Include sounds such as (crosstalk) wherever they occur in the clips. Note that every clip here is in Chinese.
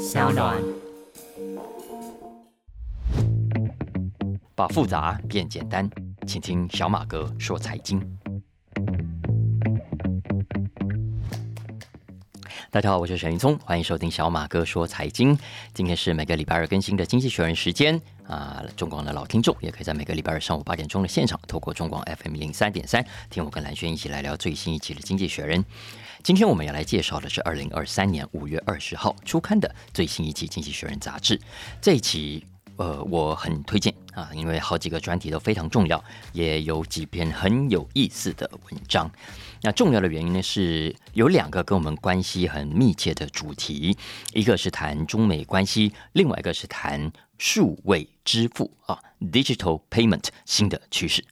小暖。把复杂变简单，请听小马哥说财经。大家好，我是沈云聪，欢迎收听小马哥说财经。今天是每个礼拜二更新的《经济学人》时间啊，中广的老听众也可以在每个礼拜二上午八点钟的现场，透过中广 FM 零三点三，听我跟蓝轩一起来聊最新一期的《经济学人》。今天我们要来介绍的是二零二三年五月二十号出刊的最新一期《经济学人》杂志。这一期。呃，我很推荐啊，因为好几个专题都非常重要，也有几篇很有意思的文章。那重要的原因呢，是有两个跟我们关系很密切的主题，一个是谈中美关系，另外一个是谈数位支付啊，digital payment 新的趋势。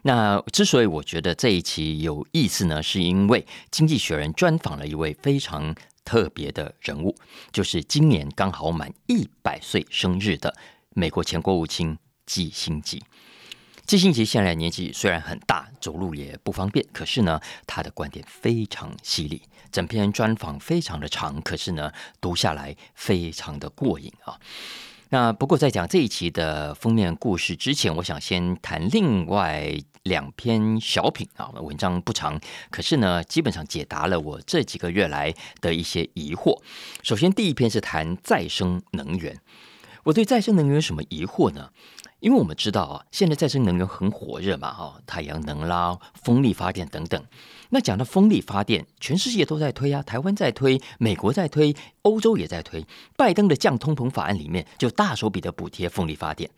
那之所以我觉得这一期有意思呢，是因为《经济学人》专访了一位非常特别的人物，就是今年刚好满一百岁生日的。美国前国务卿基辛吉，基辛吉现在年纪虽然很大，走路也不方便，可是呢，他的观点非常犀利。整篇专访非常的长，可是呢，读下来非常的过瘾啊。那不过在讲这一期的封面故事之前，我想先谈另外两篇小品啊。文章不长，可是呢，基本上解答了我这几个月来的一些疑惑。首先，第一篇是谈再生能源。我对再生能源有什么疑惑呢？因为我们知道啊，现在再生能源很火热嘛，哈，太阳能啦、风力发电等等。那讲到风力发电，全世界都在推啊，台湾在推，美国在推，欧洲也在推。拜登的降通膨法案里面就大手笔的补贴风力发电。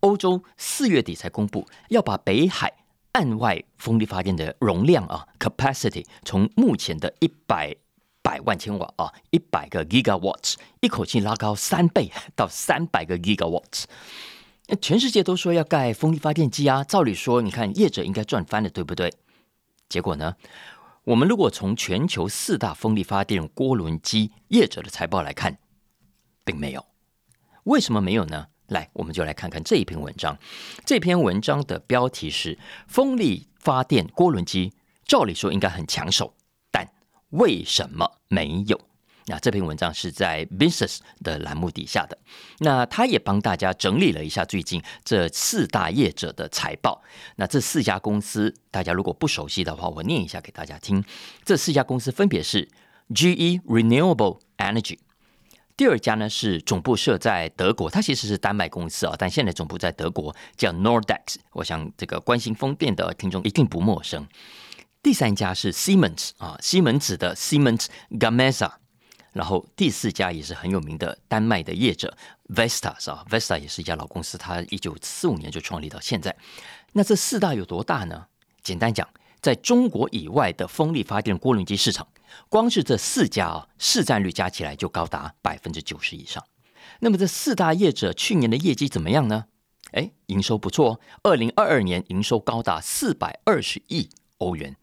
欧洲四月底才公布要把北海岸外风力发电的容量啊 capacity 从目前的一百。百万千瓦啊，一百个 gigawatts，一口气拉高三倍到三百个 gigawatts。全世界都说要盖风力发电机啊，照理说，你看业者应该赚翻了，对不对？结果呢，我们如果从全球四大风力发电涡轮机业者的财报来看，并没有。为什么没有呢？来，我们就来看看这一篇文章。这篇文章的标题是“风力发电涡轮机”，照理说应该很抢手。为什么没有？那这篇文章是在 Business 的栏目底下的。那他也帮大家整理了一下最近这四大业者的财报。那这四家公司，大家如果不熟悉的话，我念一下给大家听。这四家公司分别是 GE Renewable Energy，第二家呢是总部设在德国，它其实是丹麦公司啊，但现在总部在德国，叫 Nordex。我想这个关心风电的听众一定不陌生。第三家是 Siemens 啊，西门子的 Siemens Gamesa，然后第四家也是很有名的丹麦的业者 Vestas 啊，Vesta 也是一家老公司，它一九四五年就创立到现在。那这四大有多大呢？简单讲，在中国以外的风力发电涡轮机市场，光是这四家啊，市占率加起来就高达百分之九十以上。那么这四大业者去年的业绩怎么样呢？哎，营收不错，二零二二年营收高达四百二十亿。欧元，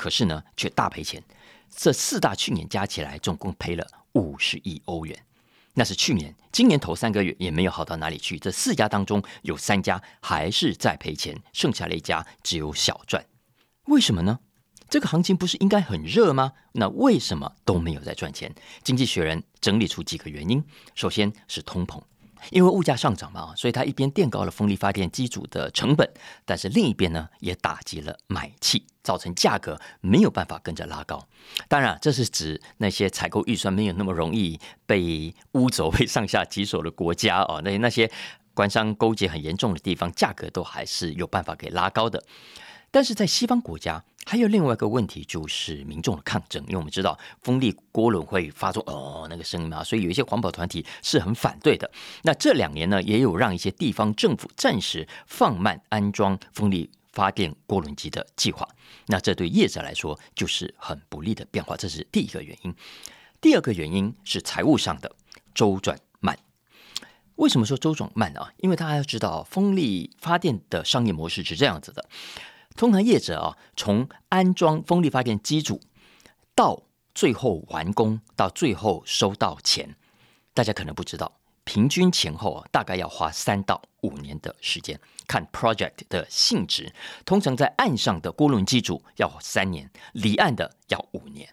可是呢，却大赔钱。这四大去年加起来，总共赔了五十亿欧元。那是去年，今年头三个月也没有好到哪里去。这四家当中有三家还是在赔钱，剩下的一家只有小赚。为什么呢？这个行情不是应该很热吗？那为什么都没有在赚钱？经济学人整理出几个原因。首先是通膨。因为物价上涨嘛，所以它一边垫高了风力发电机组的成本，但是另一边呢，也打击了买气，造成价格没有办法跟着拉高。当然，这是指那些采购预算没有那么容易被污走、被上下其手的国家哦，那那些官商勾结很严重的地方，价格都还是有办法给拉高的。但是在西方国家，还有另外一个问题，就是民众的抗争。因为我们知道风力涡轮会发出哦那个声音嘛，所以有一些环保团体是很反对的。那这两年呢，也有让一些地方政府暂时放慢安装风力发电涡轮机的计划。那这对业者来说就是很不利的变化，这是第一个原因。第二个原因是财务上的周转慢。为什么说周转慢啊？因为大家要知道，风力发电的商业模式是这样子的。通常业者啊，从安装风力发电机组到最后完工，到最后收到钱，大家可能不知道，平均前后啊，大概要花三到五年的时间。看 project 的性质，通常在岸上的涡轮机组要三年，离岸的要五年。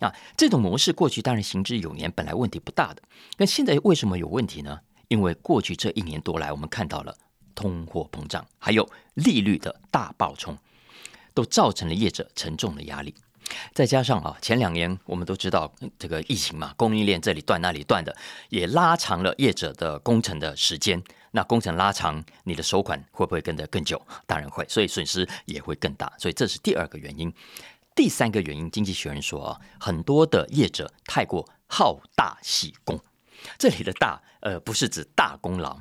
啊，这种模式过去当然行之有年，本来问题不大的。那现在为什么有问题呢？因为过去这一年多来，我们看到了通货膨胀，还有利率的大爆冲，都造成了业者沉重的压力。再加上啊，前两年我们都知道这个疫情嘛，供应链这里断那里断的，也拉长了业者的工程的时间。那工程拉长，你的收款会不会跟得更久？当然会，所以损失也会更大。所以这是第二个原因。第三个原因，经济学人说啊，很多的业者太过好大喜功。这里的大，呃，不是指大功劳，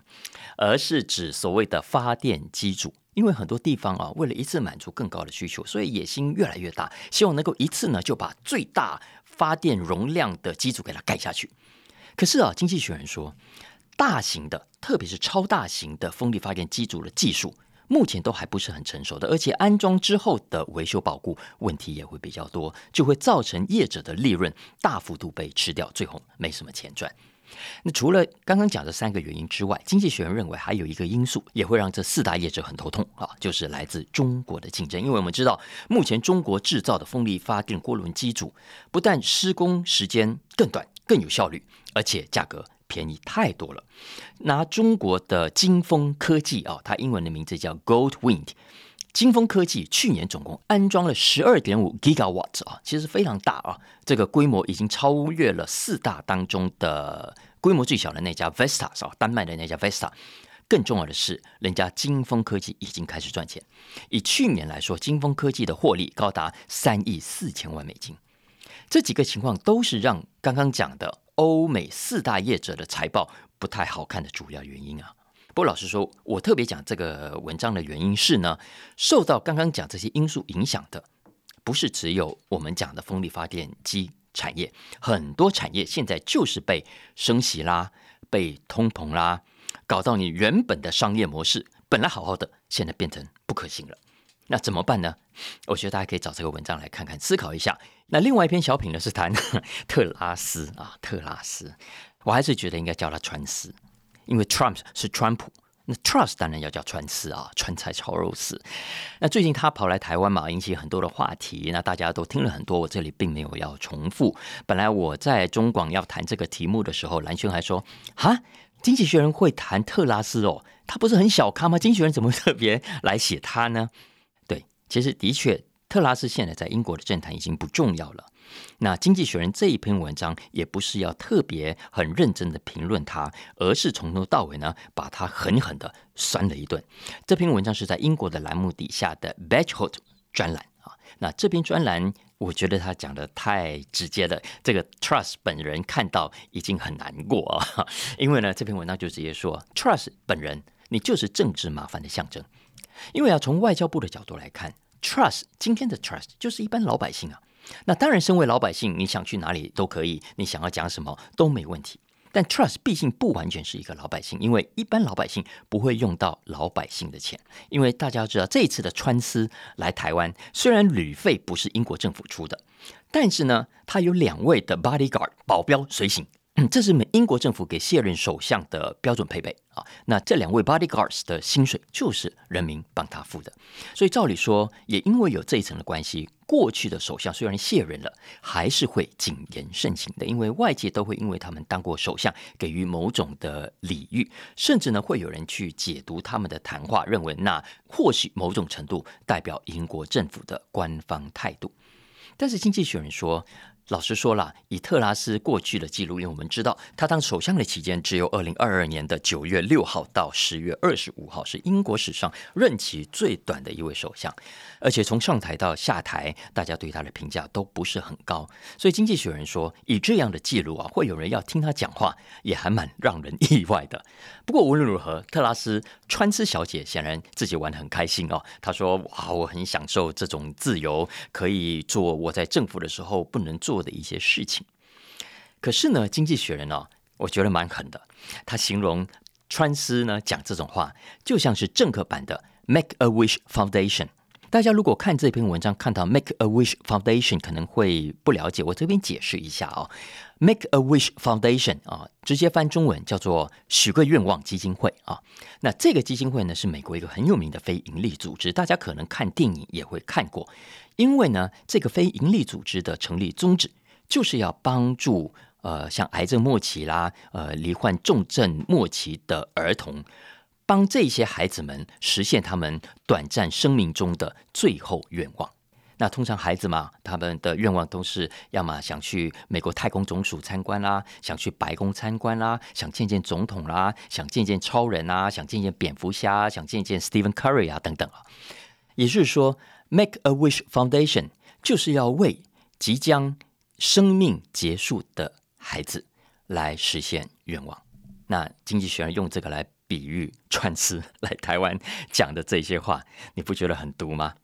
而是指所谓的发电机组。因为很多地方啊，为了一次满足更高的需求，所以野心越来越大，希望能够一次呢就把最大发电容量的机组给它盖下去。可是啊，经济学人说，大型的，特别是超大型的风力发电机组的技术。目前都还不是很成熟的，而且安装之后的维修保固问题也会比较多，就会造成业者的利润大幅度被吃掉，最后没什么钱赚。那除了刚刚讲的三个原因之外，经济学人认为还有一个因素也会让这四大业者很头痛啊，就是来自中国的竞争。因为我们知道，目前中国制造的风力发电涡轮机组不但施工时间更短、更有效率，而且价格。便宜太多了。拿中国的金风科技啊，它英文的名字叫 Goldwind。金风科技去年总共安装了十二点五 gigawatt 啊，其实非常大啊，这个规模已经超越了四大当中的规模最小的那家 Vestas 啊，丹麦的那家 Vestas。更重要的是，人家金风科技已经开始赚钱。以去年来说，金风科技的获利高达三亿四千万美金。这几个情况都是让刚刚讲的。欧美四大业者的财报不太好看的主要原因啊。不过老实说，我特别讲这个文章的原因是呢，受到刚刚讲这些因素影响的，不是只有我们讲的风力发电机产业，很多产业现在就是被升息啦、被通膨啦，搞到你原本的商业模式本来好好的，现在变成不可行了。那怎么办呢？我觉得大家可以找这个文章来看看，思考一下。那另外一篇小品呢，是谈 (laughs) 特拉斯啊，特拉斯，我还是觉得应该叫他川斯，因为 Trump 是川普，那 Trust 当然要叫川丝啊，川菜炒肉丝。那最近他跑来台湾嘛，引起很多的话题，那大家都听了很多，我这里并没有要重复。本来我在中广要谈这个题目的时候，蓝轩还说：“哈，经济学人会谈特拉斯哦，他不是很小咖吗？经济学人怎么特别来写他呢？”对，其实的确。特拉斯现在在英国的政坛已经不重要了。那《经济学人》这一篇文章也不是要特别很认真的评论他，而是从头到尾呢把他狠狠的酸了一顿。这篇文章是在英国的栏目底下的 Batchhold 专栏啊。那这篇专栏我觉得他讲的太直接了，这个 Trust 本人看到已经很难过啊。(laughs) 因为呢这篇文章就直接说 Trust 本人你就是政治麻烦的象征。因为啊从外交部的角度来看。Trust 今天的 Trust 就是一般老百姓啊，那当然，身为老百姓，你想去哪里都可以，你想要讲什么都没问题。但 Trust 毕竟不完全是一个老百姓，因为一般老百姓不会用到老百姓的钱。因为大家知道，这一次的川司来台湾，虽然旅费不是英国政府出的，但是呢，他有两位的 bodyguard 保镖随行。这是美英国政府给卸任首相的标准配备啊。那这两位 bodyguards 的薪水就是人民帮他付的，所以照理说，也因为有这一层的关系，过去的首相虽然卸任了，还是会谨言慎行的，因为外界都会因为他们当过首相，给予某种的礼遇，甚至呢，会有人去解读他们的谈话，认为那或许某种程度代表英国政府的官方态度。但是经济学人说。老实说了，以特拉斯过去的记录，因为我们知道他当首相的期间只有二零二二年的九月六号到十月二十五号，是英国史上任期最短的一位首相。而且从上台到下台，大家对他的评价都不是很高。所以经济学人说，以这样的记录啊，会有人要听他讲话，也还蛮让人意外的。(laughs) 不过无论如何，特拉斯川斯小姐显然自己玩得很开心哦。她说：“哇，我很享受这种自由，可以做我在政府的时候不能做。”的一些事情，可是呢，经济学人呢，我觉得蛮狠的。他形容川斯呢讲这种话，就像是政客版的 Make a Wish Foundation。大家如果看这篇文章，看到 Make a Wish Foundation，可能会不了解。我这边解释一下啊，Make a Wish Foundation 啊，直接翻中文叫做许个愿望基金会啊。那这个基金会呢，是美国一个很有名的非营利组织，大家可能看电影也会看过。因为呢，这个非营利组织的成立宗旨就是要帮助呃像癌症末期啦，呃罹患重症末期的儿童，帮这些孩子们实现他们短暂生命中的最后愿望。那通常孩子嘛，他们的愿望都是要么想去美国太空总署参观啦，想去白宫参观啦，想见见总统啦，想见见超人啊，想见见蝙蝠侠，想见见 Stephen Curry 啊等等啊。也就是说，Make a Wish Foundation 就是要为即将生命结束的孩子来实现愿望。那经济学人用这个来比喻串词来台湾讲的这些话，你不觉得很毒吗？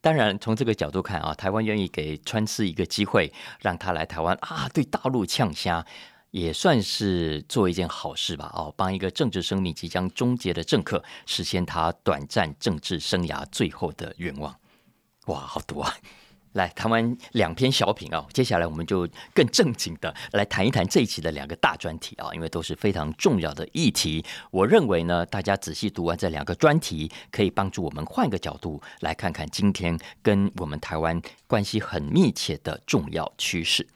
当然，从这个角度看啊，台湾愿意给川师一个机会，让他来台湾啊，对大陆呛虾，也算是做一件好事吧。哦，帮一个政治生命即将终结的政客实现他短暂政治生涯最后的愿望。哇，好毒啊！来谈完两篇小品啊，接下来我们就更正经的来谈一谈这一期的两个大专题啊，因为都是非常重要的议题。我认为呢，大家仔细读完这两个专题，可以帮助我们换个角度来看看今天跟我们台湾关系很密切的重要趋势。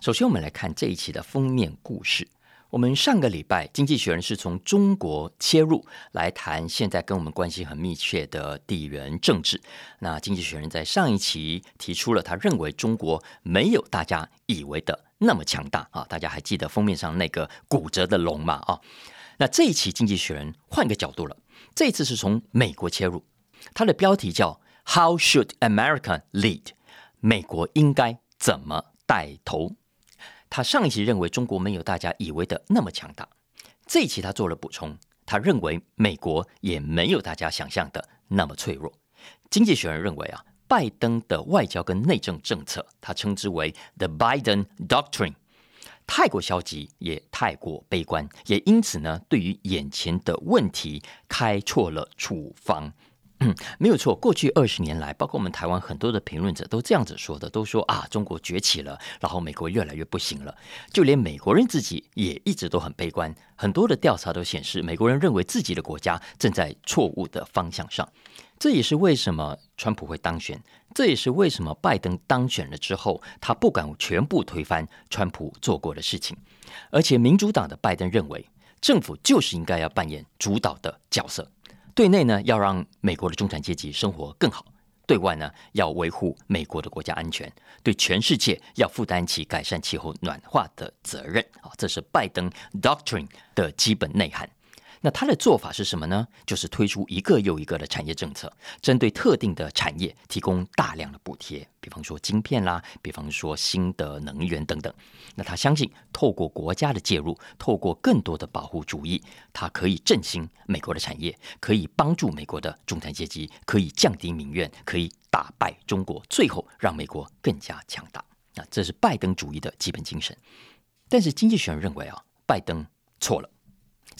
首先，我们来看这一期的封面故事。我们上个礼拜《经济学人》是从中国切入来谈现在跟我们关系很密切的地缘政治。那《经济学人》在上一期提出了他认为中国没有大家以为的那么强大啊！大家还记得封面上那个骨折的龙吗？啊，那这一期《经济学人》换个角度了，这次是从美国切入，它的标题叫 “How should America lead？” 美国应该怎么带头？他上一期认为中国没有大家以为的那么强大，这一期他做了补充，他认为美国也没有大家想象的那么脆弱。经济学人认为啊，拜登的外交跟内政政策，他称之为 The Biden Doctrine，太过消极也太过悲观，也因此呢，对于眼前的问题开错了处方。嗯，(clears throat) 没有错。过去二十年来，包括我们台湾很多的评论者都这样子说的，都说啊，中国崛起了，然后美国越来越不行了。就连美国人自己也一直都很悲观。很多的调查都显示，美国人认为自己的国家正在错误的方向上。这也是为什么川普会当选，这也是为什么拜登当选了之后，他不敢全部推翻川普做过的事情。而且民主党的拜登认为，政府就是应该要扮演主导的角色。对内呢，要让美国的中产阶级生活更好；对外呢，要维护美国的国家安全；对全世界要负担起改善气候暖化的责任。啊，这是拜登 Doctrine 的基本内涵。那他的做法是什么呢？就是推出一个又一个的产业政策，针对特定的产业提供大量的补贴，比方说晶片啦，比方说新的能源等等。那他相信，透过国家的介入，透过更多的保护主义，它可以振兴美国的产业，可以帮助美国的中产阶级，可以降低民怨，可以打败中国，最后让美国更加强大。那这是拜登主义的基本精神。但是经济学人认为啊，拜登错了。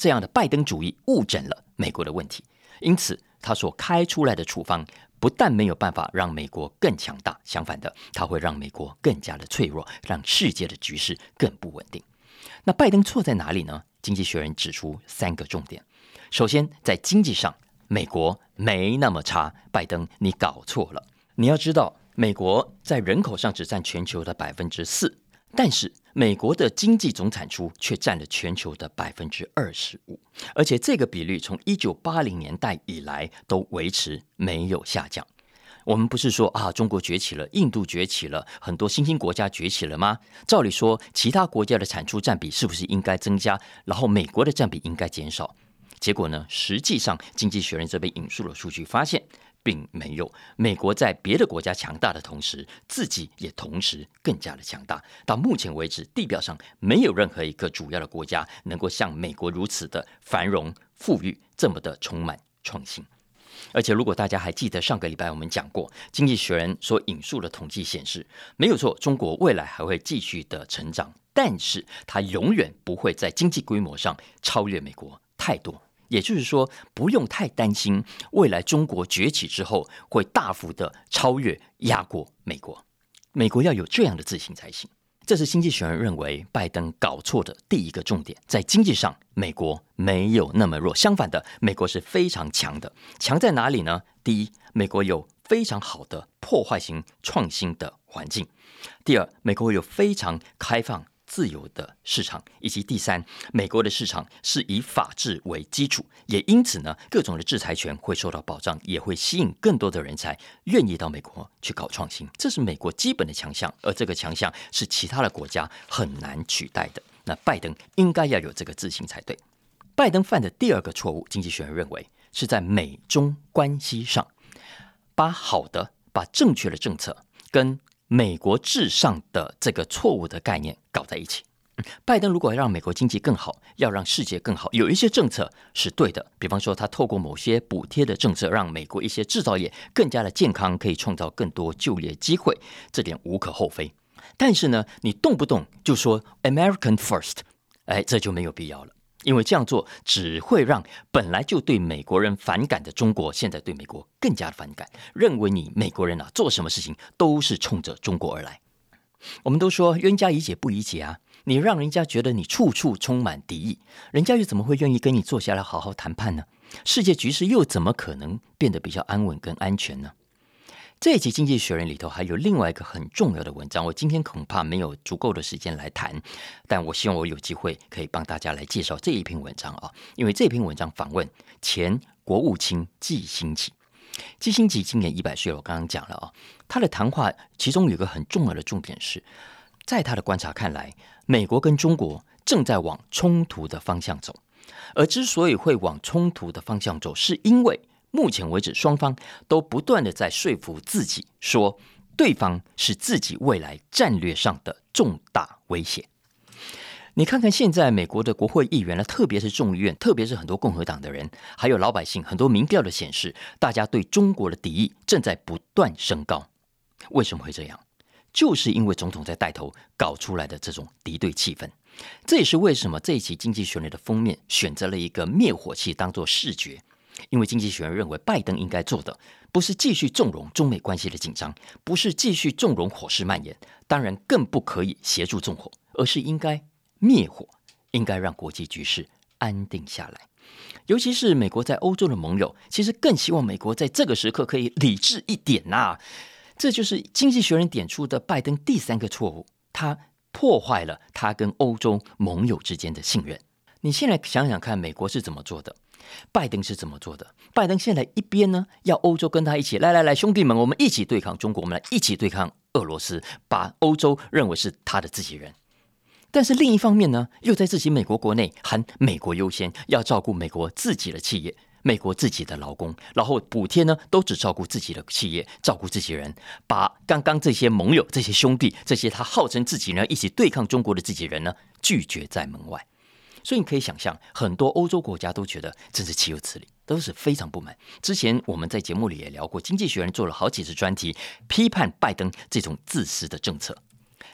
这样的拜登主义误诊了美国的问题，因此他所开出来的处方不但没有办法让美国更强大，相反的，他会让美国更加的脆弱，让世界的局势更不稳定。那拜登错在哪里呢？经济学人指出三个重点：首先，在经济上，美国没那么差，拜登你搞错了。你要知道，美国在人口上只占全球的百分之四。但是美国的经济总产出却占了全球的百分之二十五，而且这个比率从一九八零年代以来都维持没有下降。我们不是说啊，中国崛起了，印度崛起了，很多新兴国家崛起了吗？照理说，其他国家的产出占比是不是应该增加，然后美国的占比应该减少？结果呢？实际上，经济学人这边引述了数据发现。并没有，美国在别的国家强大的同时，自己也同时更加的强大。到目前为止，地表上没有任何一个主要的国家能够像美国如此的繁荣富裕，这么的充满创新。而且，如果大家还记得上个礼拜我们讲过，《经济学人》所引述的统计显示，没有错，中国未来还会继续的成长，但是它永远不会在经济规模上超越美国太多。也就是说，不用太担心未来中国崛起之后会大幅的超越、压过美国。美国要有这样的自信才行。这是经济学人认为拜登搞错的第一个重点。在经济上，美国没有那么弱，相反的，美国是非常强的。强在哪里呢？第一，美国有非常好的破坏型创新的环境。第二，美国有非常开放。自由的市场，以及第三，美国的市场是以法治为基础，也因此呢，各种的制裁权会受到保障，也会吸引更多的人才愿意到美国去搞创新。这是美国基本的强项，而这个强项是其他的国家很难取代的。那拜登应该要有这个自信才对。拜登犯的第二个错误，经济学人认为是在美中关系上，把好的、把正确的政策跟。美国至上的这个错误的概念搞在一起。拜登如果要让美国经济更好，要让世界更好，有一些政策是对的。比方说，他透过某些补贴的政策，让美国一些制造业更加的健康，可以创造更多就业机会，这点无可厚非。但是呢，你动不动就说 American First，哎，这就没有必要了。因为这样做只会让本来就对美国人反感的中国，现在对美国更加的反感，认为你美国人啊做什么事情都是冲着中国而来。我们都说冤家宜解不宜结啊，你让人家觉得你处处充满敌意，人家又怎么会愿意跟你坐下来好好谈判呢？世界局势又怎么可能变得比较安稳跟安全呢？这一期《经济学人》里头还有另外一个很重要的文章，我今天恐怕没有足够的时间来谈，但我希望我有机会可以帮大家来介绍这一篇文章啊，因为这篇文章访问前国务卿季新奇，季新奇今年一百岁了，我刚刚讲了啊，他的谈话其中有一个很重要的重点是，在他的观察看来，美国跟中国正在往冲突的方向走，而之所以会往冲突的方向走，是因为。目前为止，双方都不断的在说服自己，说对方是自己未来战略上的重大威胁。你看看现在美国的国会议员呢，特别是众议院，特别是很多共和党的人，还有老百姓，很多民调的显示，大家对中国的敌意正在不断升高。为什么会这样？就是因为总统在带头搞出来的这种敌对气氛。这也是为什么这一期《经济学人》的封面选择了一个灭火器当做视觉。因为经济学人认为，拜登应该做的不是继续纵容中美关系的紧张，不是继续纵容火势蔓延，当然更不可以协助纵火，而是应该灭火，应该让国际局势安定下来。尤其是美国在欧洲的盟友，其实更希望美国在这个时刻可以理智一点呐。这就是经济学人点出的拜登第三个错误，他破坏了他跟欧洲盟友之间的信任。你现在想想看，美国是怎么做的？拜登是怎么做的？拜登现在一边呢，要欧洲跟他一起来来来，兄弟们，我们一起对抗中国，我们来一起对抗俄罗斯，把欧洲认为是他的自己人。但是另一方面呢，又在自己美国国内喊美国优先，要照顾美国自己的企业、美国自己的劳工，然后补贴呢都只照顾自己的企业、照顾自己人，把刚刚这些盟友、这些兄弟、这些他号称自己人一起对抗中国的自己人呢，拒绝在门外。所以你可以想象，很多欧洲国家都觉得真是岂有此理，都是非常不满。之前我们在节目里也聊过，《经济学人》做了好几次专题，批判拜登这种自私的政策。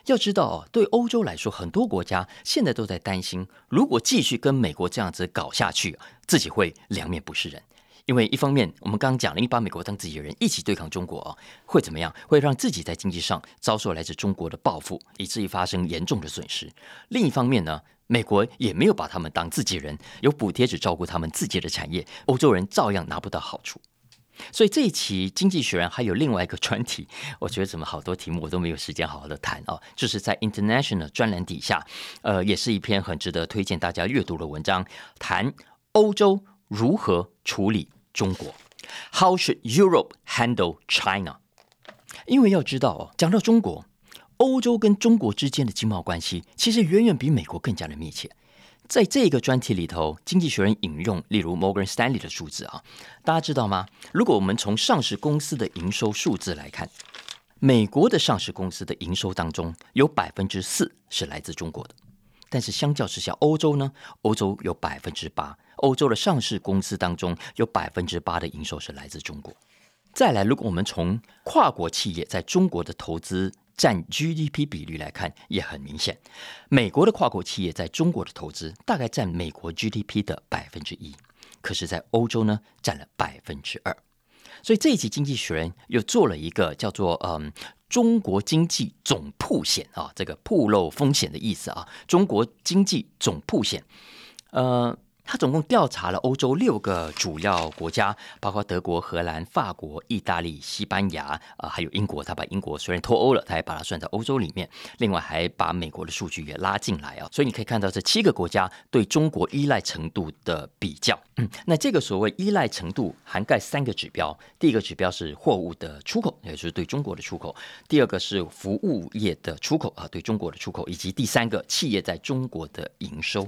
要知道哦，对欧洲来说，很多国家现在都在担心，如果继续跟美国这样子搞下去，自己会两面不是人。因为一方面，我们刚刚讲了，你把美国当自己人一起对抗中国哦，会怎么样？会让自己在经济上遭受来自中国的报复，以至于发生严重的损失。另一方面呢？美国也没有把他们当自己人，有补贴只照顾他们自己的产业，欧洲人照样拿不到好处。所以这一期《经济学人》还有另外一个专题，我觉得怎么好多题目我都没有时间好好的谈啊，就是在 International 专栏底下，呃，也是一篇很值得推荐大家阅读的文章，谈欧洲如何处理中国，How should Europe handle China？因为要知道哦，讲到中国。欧洲跟中国之间的经贸关系，其实远远比美国更加的密切。在这个专题里头，《经济学人》引用例如 Morgan Stanley 的数字啊，大家知道吗？如果我们从上市公司的营收数字来看，美国的上市公司的营收当中有百分之四是来自中国的，但是相较之下，欧洲呢？欧洲有百分之八，欧洲的上市公司当中有百分之八的营收是来自中国。再来，如果我们从跨国企业在中国的投资，占 GDP 比率来看也很明显，美国的跨国企业在中国的投资大概占美国 GDP 的百分之一，可是，在欧洲呢占了百分之二。所以这一期《经济学人》又做了一个叫做“嗯中国经济总铺险”啊，这个铺漏风险的意思啊，中国经济总铺险。呃，他总共调查了欧洲六个主要国家，包括德国、荷兰、法国、意大利、西班牙啊，还有英国。他把英国虽然脱欧了，他也把它算在欧洲里面。另外还把美国的数据也拉进来啊。所以你可以看到这七个国家对中国依赖程度的比较。嗯，那这个所谓依赖程度涵盖三个指标：第一个指标是货物的出口，也就是对中国的出口；第二个是服务业的出口啊，对中国的出口；以及第三个企业在中国的营收。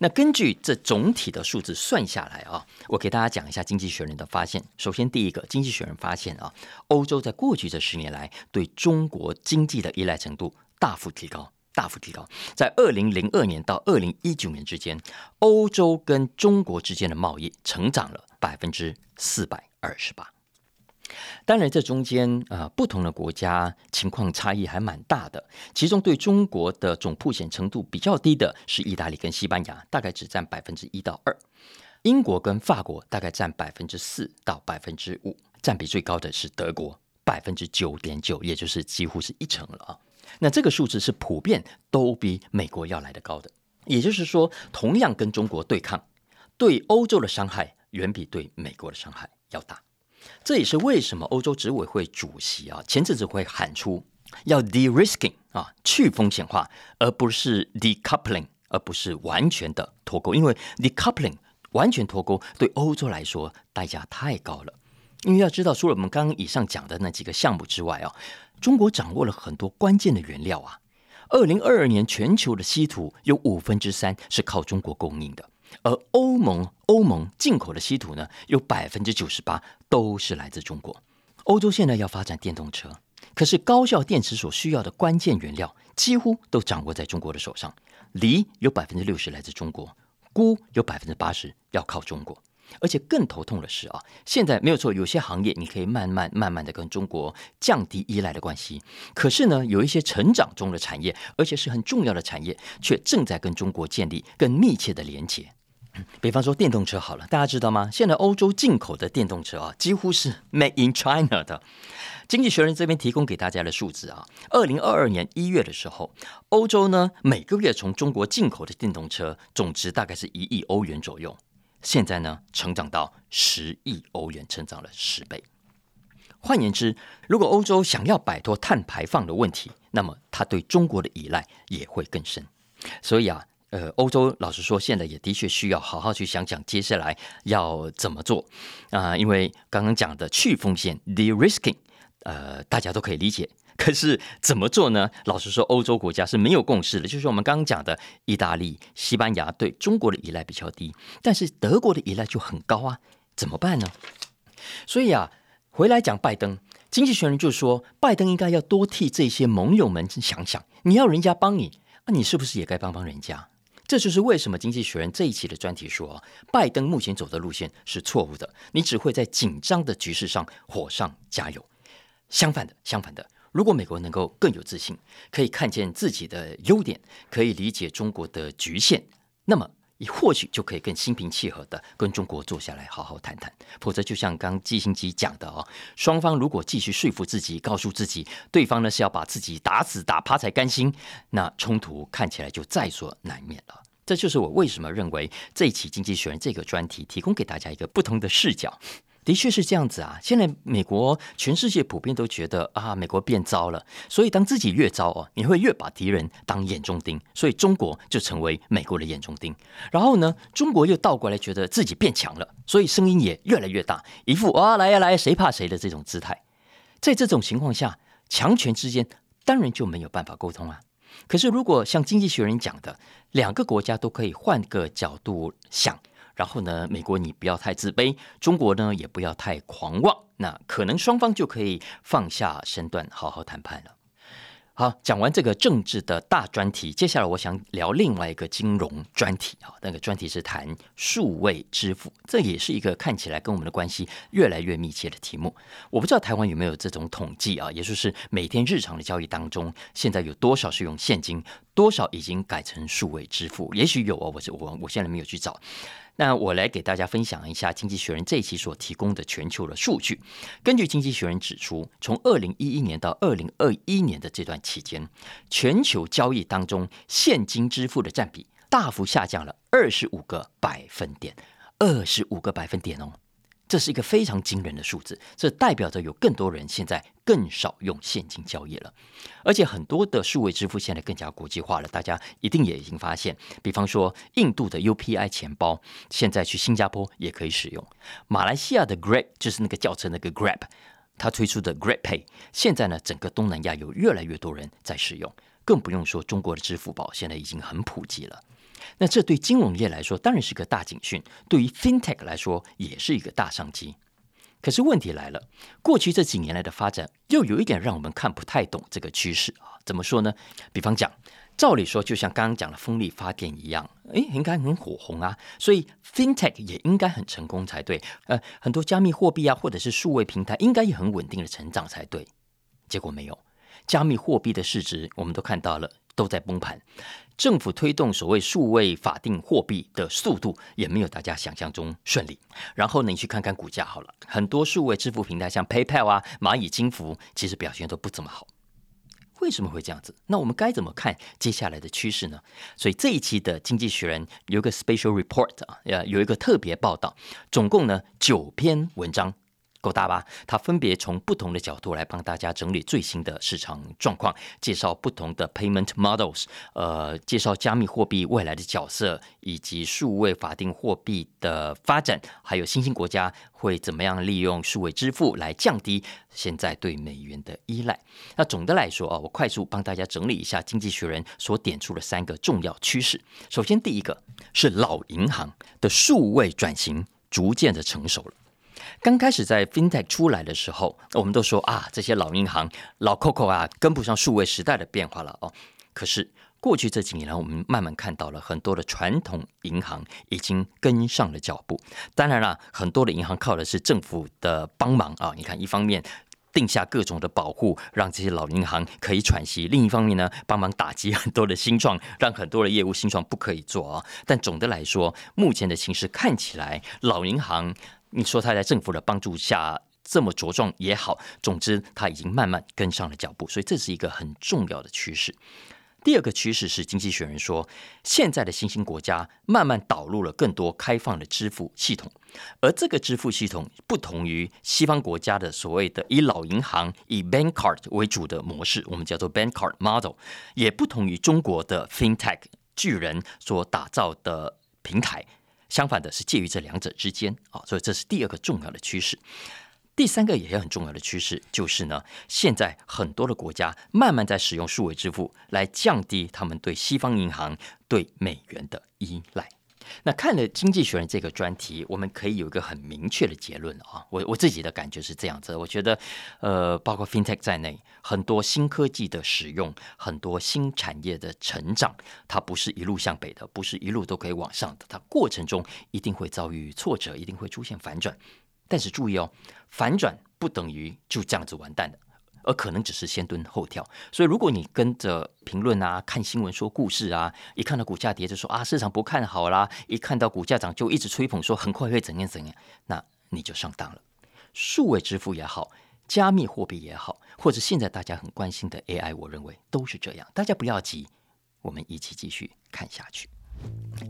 那根据这总体的数字算下来啊，我给大家讲一下《经济学人》的发现。首先，第一个，《经济学人》发现啊，欧洲在过去这十年来对中国经济的依赖程度大幅提高，大幅提高。在二零零二年到二零一九年之间，欧洲跟中国之间的贸易成长了百分之四百二十八。当然，这中间啊，不同的国家情况差异还蛮大的。其中对中国的总铺险程度比较低的是意大利跟西班牙，大概只占百分之一到二；英国跟法国大概占百分之四到百分之五，占比最高的是德国，百分之九点九，也就是几乎是一成了啊。那这个数字是普遍都比美国要来的高的，也就是说，同样跟中国对抗，对欧洲的伤害远比对美国的伤害要大。这也是为什么欧洲执委会主席啊前阵子会喊出要 de-risking 啊去风险化，而不是 decoupling，而不是完全的脱钩。因为 decoupling 完全脱钩对欧洲来说代价太高了。因为要知道，除了我们刚刚以上讲的那几个项目之外啊，中国掌握了很多关键的原料啊。二零二二年全球的稀土有五分之三是靠中国供应的。而欧盟欧盟进口的稀土呢，有百分之九十八都是来自中国。欧洲现在要发展电动车，可是高效电池所需要的关键原料几乎都掌握在中国的手上。锂有百分之六十来自中国，钴有百分之八十要靠中国。而且更头痛的是啊，现在没有错，有些行业你可以慢慢慢慢的跟中国降低依赖的关系。可是呢，有一些成长中的产业，而且是很重要的产业，却正在跟中国建立更密切的连结。(laughs) 比方说电动车好了，大家知道吗？现在欧洲进口的电动车啊，几乎是 Made in China 的。经济学人这边提供给大家的数字啊，二零二二年一月的时候，欧洲呢每个月从中国进口的电动车总值大概是一亿欧元左右，现在呢成长到十亿欧元，成长了十倍。换言之，如果欧洲想要摆脱碳排放的问题，那么它对中国的依赖也会更深。所以啊。呃，欧洲老实说，现在也的确需要好好去想想接下来要怎么做啊。因为刚刚讲的去风险 （de-risking），呃，大家都可以理解。可是怎么做呢？老实说，欧洲国家是没有共识的。就是我们刚刚讲的，意大利、西班牙对中国的依赖比较低，但是德国的依赖就很高啊，怎么办呢？所以啊，回来讲拜登，经济学人就说，拜登应该要多替这些盟友们想想，你要人家帮你，那你是不是也该帮帮人家？这就是为什么《经济学人》这一期的专题说，拜登目前走的路线是错误的。你只会在紧张的局势上火上加油。相反的，相反的，如果美国能够更有自信，可以看见自己的优点，可以理解中国的局限，那么。你或许就可以更心平气和的跟中国坐下来好好谈谈，否则就像刚季星基讲的哦，双方如果继续说服自己，告诉自己对方呢是要把自己打死打趴才甘心，那冲突看起来就在所难免了。这就是我为什么认为这一期《经济学人》这个专题提供给大家一个不同的视角。的确是这样子啊！现在美国全世界普遍都觉得啊，美国变糟了。所以当自己越糟哦，你会越把敌人当眼中钉，所以中国就成为美国的眼中钉。然后呢，中国又倒过来觉得自己变强了，所以声音也越来越大，一副啊来呀来，谁怕谁的这种姿态。在这种情况下，强权之间当然就没有办法沟通啊。可是如果像经济学人讲的，两个国家都可以换个角度想。然后呢，美国你不要太自卑，中国呢也不要太狂妄，那可能双方就可以放下身段，好好谈判了。好，讲完这个政治的大专题，接下来我想聊另外一个金融专题啊。那个专题是谈数位支付，这也是一个看起来跟我们的关系越来越密切的题目。我不知道台湾有没有这种统计啊，也就是每天日常的交易当中，现在有多少是用现金，多少已经改成数位支付？也许有哦，我我我现在没有去找。那我来给大家分享一下《经济学人》这一期所提供的全球的数据。根据《经济学人》指出，从二零一一年到二零二一年的这段期间，全球交易当中现金支付的占比大幅下降了二十五个百分点，二十五个百分点哦。这是一个非常惊人的数字，这代表着有更多人现在更少用现金交易了，而且很多的数位支付现在更加国际化了。大家一定也已经发现，比方说印度的 UPI 钱包，现在去新加坡也可以使用；马来西亚的 Grab 就是那个叫车那个 Grab，它推出的 Grab Pay，现在呢整个东南亚有越来越多人在使用，更不用说中国的支付宝现在已经很普及了。那这对金融业来说当然是个大警讯，对于 FinTech 来说也是一个大商机。可是问题来了，过去这几年来的发展又有一点让我们看不太懂这个趋势啊？怎么说呢？比方讲，照理说就像刚刚讲的风力发电一样，诶，应该很火红啊，所以 FinTech 也应该很成功才对。呃，很多加密货币啊，或者是数位平台，应该也很稳定的成长才对。结果没有，加密货币的市值我们都看到了，都在崩盘。政府推动所谓数位法定货币的速度也没有大家想象中顺利。然后呢，你去看看股价好了，很多数位支付平台像 PayPal 啊、蚂蚁金服，其实表现都不怎么好。为什么会这样子？那我们该怎么看接下来的趋势呢？所以这一期的《经济学人》有个 special report 啊，有一个特别报道，总共呢九篇文章。大吧？它分别从不同的角度来帮大家整理最新的市场状况，介绍不同的 payment models，呃，介绍加密货币未来的角色，以及数位法定货币的发展，还有新兴国家会怎么样利用数位支付来降低现在对美元的依赖。那总的来说啊，我快速帮大家整理一下《经济学人》所点出的三个重要趋势。首先，第一个是老银行的数位转型逐渐的成熟了。刚开始在 FinTech 出来的时候，我们都说啊，这些老银行、老 Coco 啊，跟不上数位时代的变化了哦。可是过去这几年来，我们慢慢看到了很多的传统银行已经跟上了脚步。当然了，很多的银行靠的是政府的帮忙啊。你看，一方面定下各种的保护，让这些老银行可以喘息；另一方面呢，帮忙打击很多的新创，让很多的业务新创不可以做啊。但总的来说，目前的形势看起来，老银行。你说他在政府的帮助下这么茁壮也好，总之他已经慢慢跟上了脚步，所以这是一个很重要的趋势。第二个趋势是经济学人说，现在的新兴国家慢慢导入了更多开放的支付系统，而这个支付系统不同于西方国家的所谓的以老银行以 bank card 为主的模式，我们叫做 bank card model，也不同于中国的 fintech 巨人所打造的平台。相反的是介于这两者之间啊，所以这是第二个重要的趋势。第三个也很重要的趋势就是呢，现在很多的国家慢慢在使用数位支付来降低他们对西方银行对美元的依赖。那看了《经济学人》这个专题，我们可以有一个很明确的结论啊。我我自己的感觉是这样子，我觉得，呃，包括 FinTech 在内，很多新科技的使用，很多新产业的成长，它不是一路向北的，不是一路都可以往上的，它过程中一定会遭遇挫折，一定会出现反转。但是注意哦，反转不等于就这样子完蛋的。而可能只是先蹲后跳，所以如果你跟着评论啊、看新闻说故事啊，一看到股价跌就说啊市场不看好啦，一看到股价涨就一直吹捧说很快会怎样怎样，那你就上当了。数位支付也好，加密货币也好，或者现在大家很关心的 AI，我认为都是这样。大家不要急，我们一起继续看下去。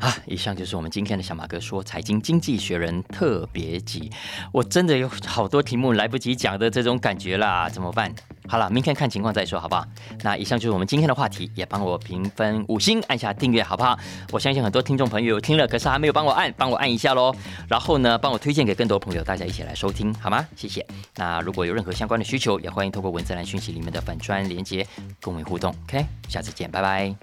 啊，以上就是我们今天的小马哥说财经经济学人特别集。我真的有好多题目来不及讲的这种感觉啦，怎么办？好了，明天看情况再说，好不好？那以上就是我们今天的话题，也帮我评分五星，按下订阅，好不好？我相信很多听众朋友听了，可是还没有帮我按，帮我按一下喽。然后呢，帮我推荐给更多朋友，大家一起来收听，好吗？谢谢。那如果有任何相关的需求，也欢迎透过文字栏讯息里面的粉砖连接跟我们互动。OK，下次见，拜拜。